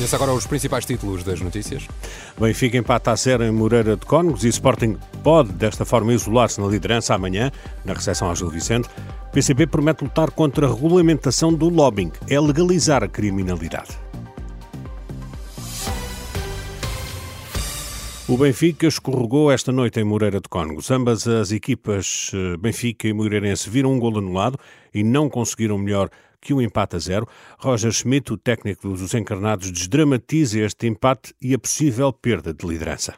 Conheça agora os principais títulos das notícias. Benfica empata a zero em Moreira de Cónegos e Sporting pode, desta forma, isolar-se na liderança amanhã, na recepção ao Gil Vicente. PCP promete lutar contra a regulamentação do lobbying, é legalizar a criminalidade. O Benfica escorregou esta noite em Moreira de Cónegos. Ambas as equipas, eh, Benfica e Moreirense, viram um gol anulado e não conseguiram melhor que um empate a zero. Roger Schmidt, o técnico dos encarnados, desdramatiza este empate e a possível perda de liderança.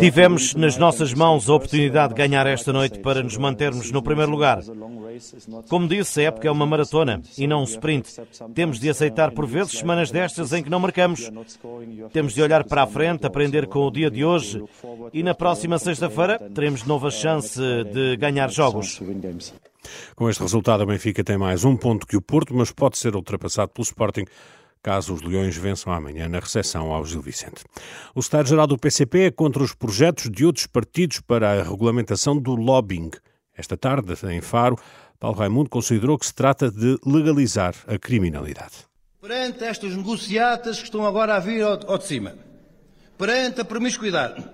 Tivemos nas nossas mãos a oportunidade de ganhar esta noite para nos mantermos no primeiro lugar. Como disse, a época é uma maratona e não um sprint. Temos de aceitar por vezes semanas destas em que não marcamos. Temos de olhar para a frente, aprender com o dia de hoje e na próxima sexta-feira teremos de novo a chance de ganhar jogos. Com este resultado, a Benfica tem mais um ponto que o Porto, mas pode ser ultrapassado pelo Sporting caso os Leões vençam amanhã na recepção ao Gil Vicente. O Estado-Geral do PCP é contra os projetos de outros partidos para a regulamentação do lobbying. Esta tarde, em Faro, Paulo Raimundo considerou que se trata de legalizar a criminalidade. Perante estas negociatas que estão agora a vir ao, de cima, perante a promiscuidade,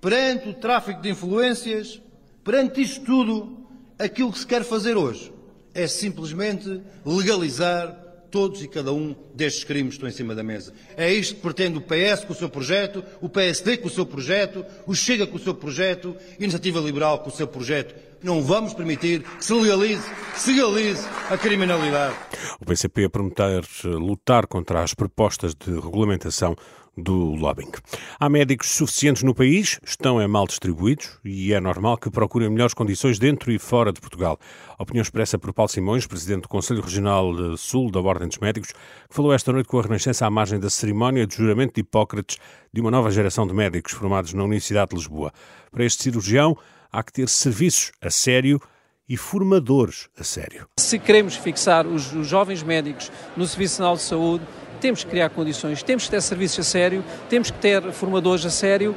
perante o tráfico de influências, perante isto tudo, aquilo que se quer fazer hoje é simplesmente legalizar todos e cada um destes crimes estão em cima da mesa. É isto que pretende o PS com o seu projeto, o PSD com o seu projeto, o Chega com o seu projeto, a Iniciativa Liberal com o seu projeto. Não vamos permitir que se legalize, se legalize a criminalidade. O PCP a prometer lutar contra as propostas de regulamentação do lobbying. Há médicos suficientes no país, estão é mal distribuídos e é normal que procurem melhores condições dentro e fora de Portugal. A opinião expressa por Paulo Simões, presidente do Conselho Regional Sul da Ordem dos Médicos, que falou esta noite com a Renascença à margem da cerimónia de juramento de Hipócrates de uma nova geração de médicos formados na Universidade de Lisboa. Para este cirurgião, há que ter serviços a sério e formadores a sério. Se queremos fixar os, os jovens médicos no Serviço Nacional de Saúde, temos que criar condições, temos que ter serviços a sério, temos que ter formadores a sério.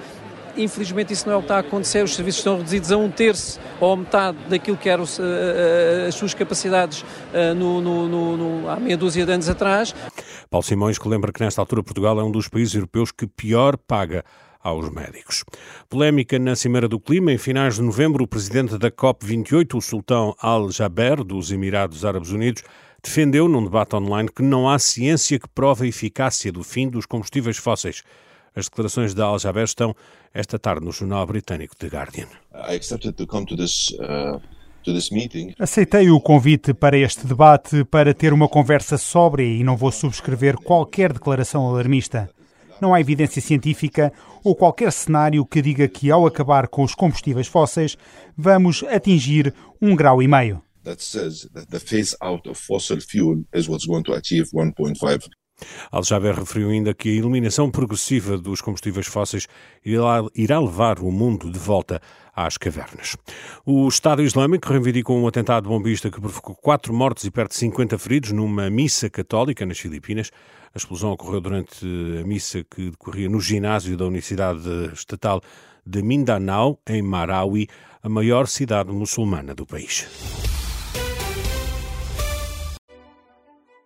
Infelizmente isso não é o que está a acontecer, os serviços estão reduzidos a um terço ou a metade daquilo que eram as suas capacidades no, no, no, há meia dúzia de anos atrás. Paulo Simões que lembra que nesta altura Portugal é um dos países europeus que pior paga aos médicos. Polémica na Cimeira do Clima. Em finais de novembro, o presidente da COP28, o sultão Al-Jaber, dos Emirados Árabes Unidos, defendeu num debate online que não há ciência que prove a eficácia do fim dos combustíveis fósseis. As declarações de Al-Jaber estão esta tarde no jornal britânico The Guardian. Uh, Aceitei o convite para este debate para ter uma conversa sóbria e não vou subscrever qualquer declaração alarmista. Não há evidência científica ou qualquer cenário que diga que ao acabar com os combustíveis fósseis vamos atingir um grau e meio. That says that the phase out of fossil fuel is what's going to achieve 1.5 Al-Jaber referiu ainda que a eliminação progressiva dos combustíveis fósseis irá levar o mundo de volta às cavernas. O Estado Islâmico reivindicou um atentado bombista que provocou quatro mortes e perto de 50 feridos numa missa católica nas Filipinas. A explosão ocorreu durante a missa que decorria no ginásio da Universidade Estatal de Mindanao, em Marawi, a maior cidade muçulmana do país.